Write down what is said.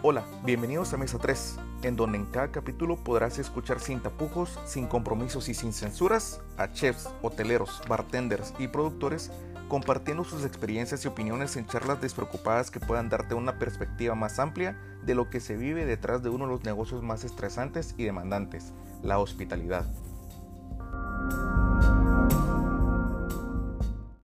Hola, bienvenidos a Mesa 3, en donde en cada capítulo podrás escuchar sin tapujos, sin compromisos y sin censuras a chefs, hoteleros, bartenders y productores compartiendo sus experiencias y opiniones en charlas despreocupadas que puedan darte una perspectiva más amplia de lo que se vive detrás de uno de los negocios más estresantes y demandantes, la hospitalidad.